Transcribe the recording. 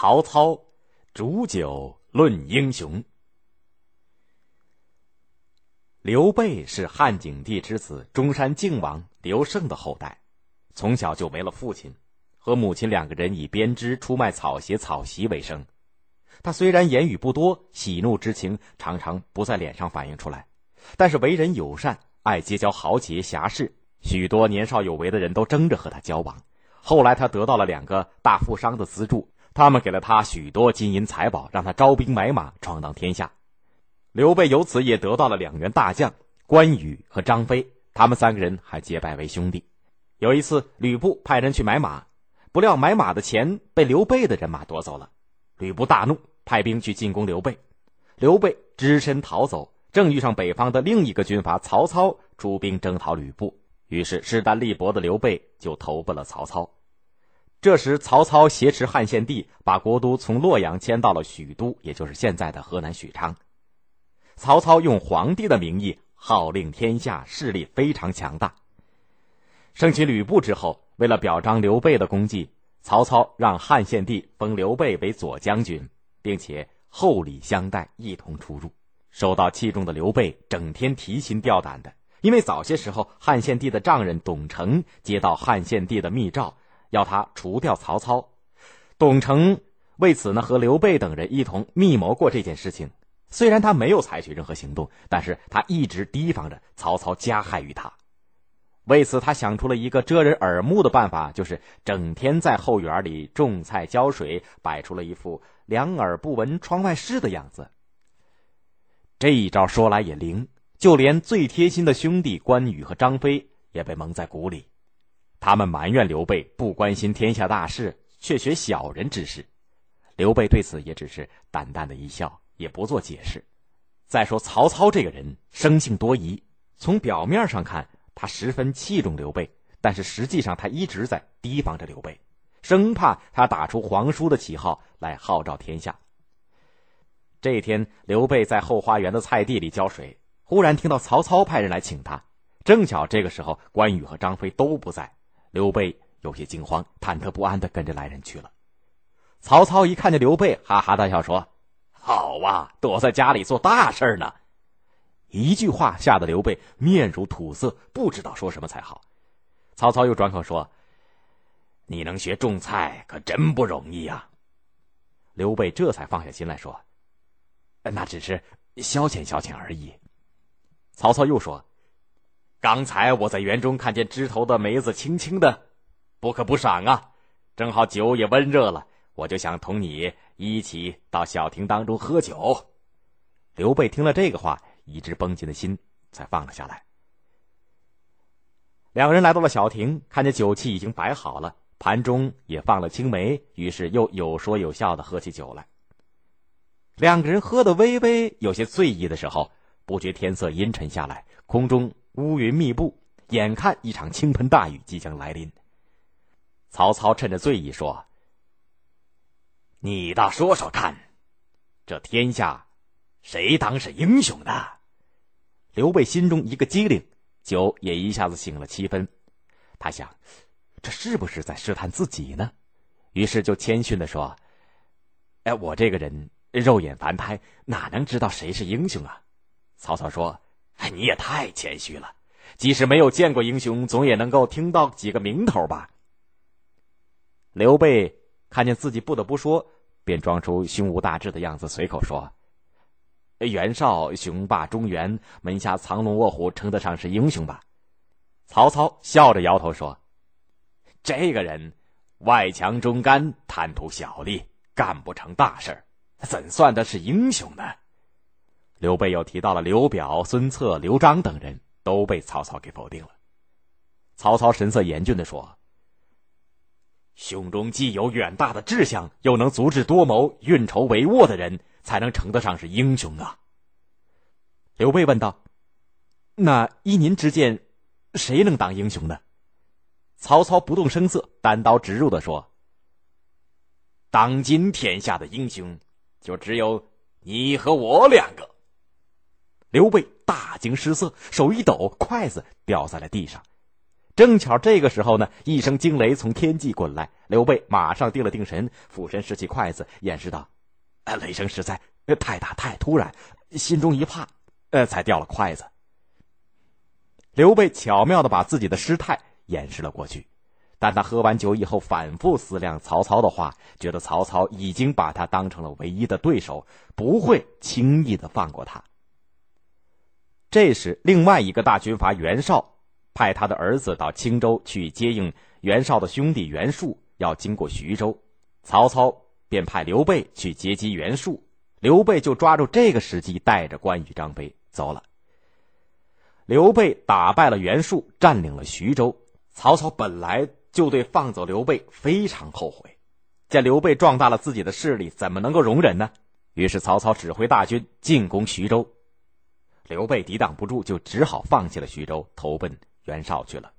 曹操煮酒论英雄。刘备是汉景帝之子中山靖王刘胜的后代，从小就没了父亲，和母亲两个人以编织、出卖草鞋、草席为生。他虽然言语不多，喜怒之情常常不在脸上反映出来，但是为人友善，爱结交豪杰侠士，许多年少有为的人都争着和他交往。后来他得到了两个大富商的资助。他们给了他许多金银财宝，让他招兵买马，闯荡天下。刘备由此也得到了两员大将关羽和张飞，他们三个人还结拜为兄弟。有一次，吕布派人去买马，不料买马的钱被刘备的人马夺走了。吕布大怒，派兵去进攻刘备。刘备只身逃走，正遇上北方的另一个军阀曹操出兵征讨吕布，于是势单力薄的刘备就投奔了曹操。这时，曹操挟持汉献帝，把国都从洛阳迁到了许都，也就是现在的河南许昌。曹操用皇帝的名义号令天下，势力非常强大。生擒吕布之后，为了表彰刘备的功绩，曹操让汉献帝封刘备为左将军，并且厚礼相待，一同出入。受到器重的刘备整天提心吊胆的，因为早些时候汉献帝的丈人董承接到汉献帝的密诏。要他除掉曹操，董承为此呢和刘备等人一同密谋过这件事情。虽然他没有采取任何行动，但是他一直提防着曹操加害于他。为此，他想出了一个遮人耳目的办法，就是整天在后园里种菜浇水，摆出了一副两耳不闻窗外事的样子。这一招说来也灵，就连最贴心的兄弟关羽和张飞也被蒙在鼓里。他们埋怨刘备不关心天下大事，却学小人之事。刘备对此也只是淡淡的一笑，也不做解释。再说曹操这个人生性多疑，从表面上看，他十分器重刘备，但是实际上他一直在提防着刘备，生怕他打出皇叔的旗号来号召天下。这天，刘备在后花园的菜地里浇水，忽然听到曹操派人来请他，正巧这个时候关羽和张飞都不在。刘备有些惊慌、忐忑不安的跟着来人去了。曹操一看见刘备，哈哈大笑说：“好啊，躲在家里做大事呢。”一句话吓得刘备面如土色，不知道说什么才好。曹操又转口说：“你能学种菜，可真不容易呀。”刘备这才放下心来说：“那只是消遣消遣而已。”曹操又说。刚才我在园中看见枝头的梅子青青的，不可不赏啊！正好酒也温热了，我就想同你一起到小亭当中喝酒。刘备听了这个话，一直绷紧的心才放了下来。两人来到了小亭，看见酒器已经摆好了，盘中也放了青梅，于是又有说有笑的喝起酒来。两个人喝得微微有些醉意的时候，不觉天色阴沉下来，空中。乌云密布，眼看一场倾盆大雨即将来临。曹操趁着醉意说：“你倒说说看，这天下谁当是英雄呢？”刘备心中一个机灵，酒也一下子醒了七分。他想，这是不是在试探自己呢？于是就谦逊的说：“哎，我这个人肉眼凡胎，哪能知道谁是英雄啊？”曹操说。你也太谦虚了。即使没有见过英雄，总也能够听到几个名头吧？刘备看见自己不得不说，便装出胸无大志的样子，随口说：“袁绍雄霸中原，门下藏龙卧虎，称得上是英雄吧？”曹操笑着摇头说：“这个人外强中干，贪图小利，干不成大事怎算得是英雄呢？”刘备又提到了刘表、孙策、刘璋等人，都被曹操给否定了。曹操神色严峻的说：“胸中既有远大的志向，又能足智多谋、运筹帷幄的人，才能称得上是英雄啊。”刘备问道：“那依您之见，谁能当英雄呢？”曹操不动声色，单刀直入的说：“当今天下的英雄，就只有你和我两个。”刘备大惊失色，手一抖，筷子掉在了地上。正巧这个时候呢，一声惊雷从天际滚来，刘备马上定了定神，俯身拾起筷子，掩饰道：“哎，雷声实在太大太突然，心中一怕，呃，才掉了筷子。”刘备巧妙的把自己的失态掩饰了过去。但他喝完酒以后，反复思量曹操的话，觉得曹操已经把他当成了唯一的对手，不会轻易的放过他。这时，另外一个大军阀袁绍派他的儿子到青州去接应袁绍的兄弟袁术，要经过徐州，曹操便派刘备去接机袁术，刘备就抓住这个时机，带着关羽、张飞走了。刘备打败了袁术，占领了徐州。曹操本来。就对放走刘备非常后悔，见刘备壮大了自己的势力，怎么能够容忍呢？于是曹操指挥大军进攻徐州，刘备抵挡不住，就只好放弃了徐州，投奔袁绍去了。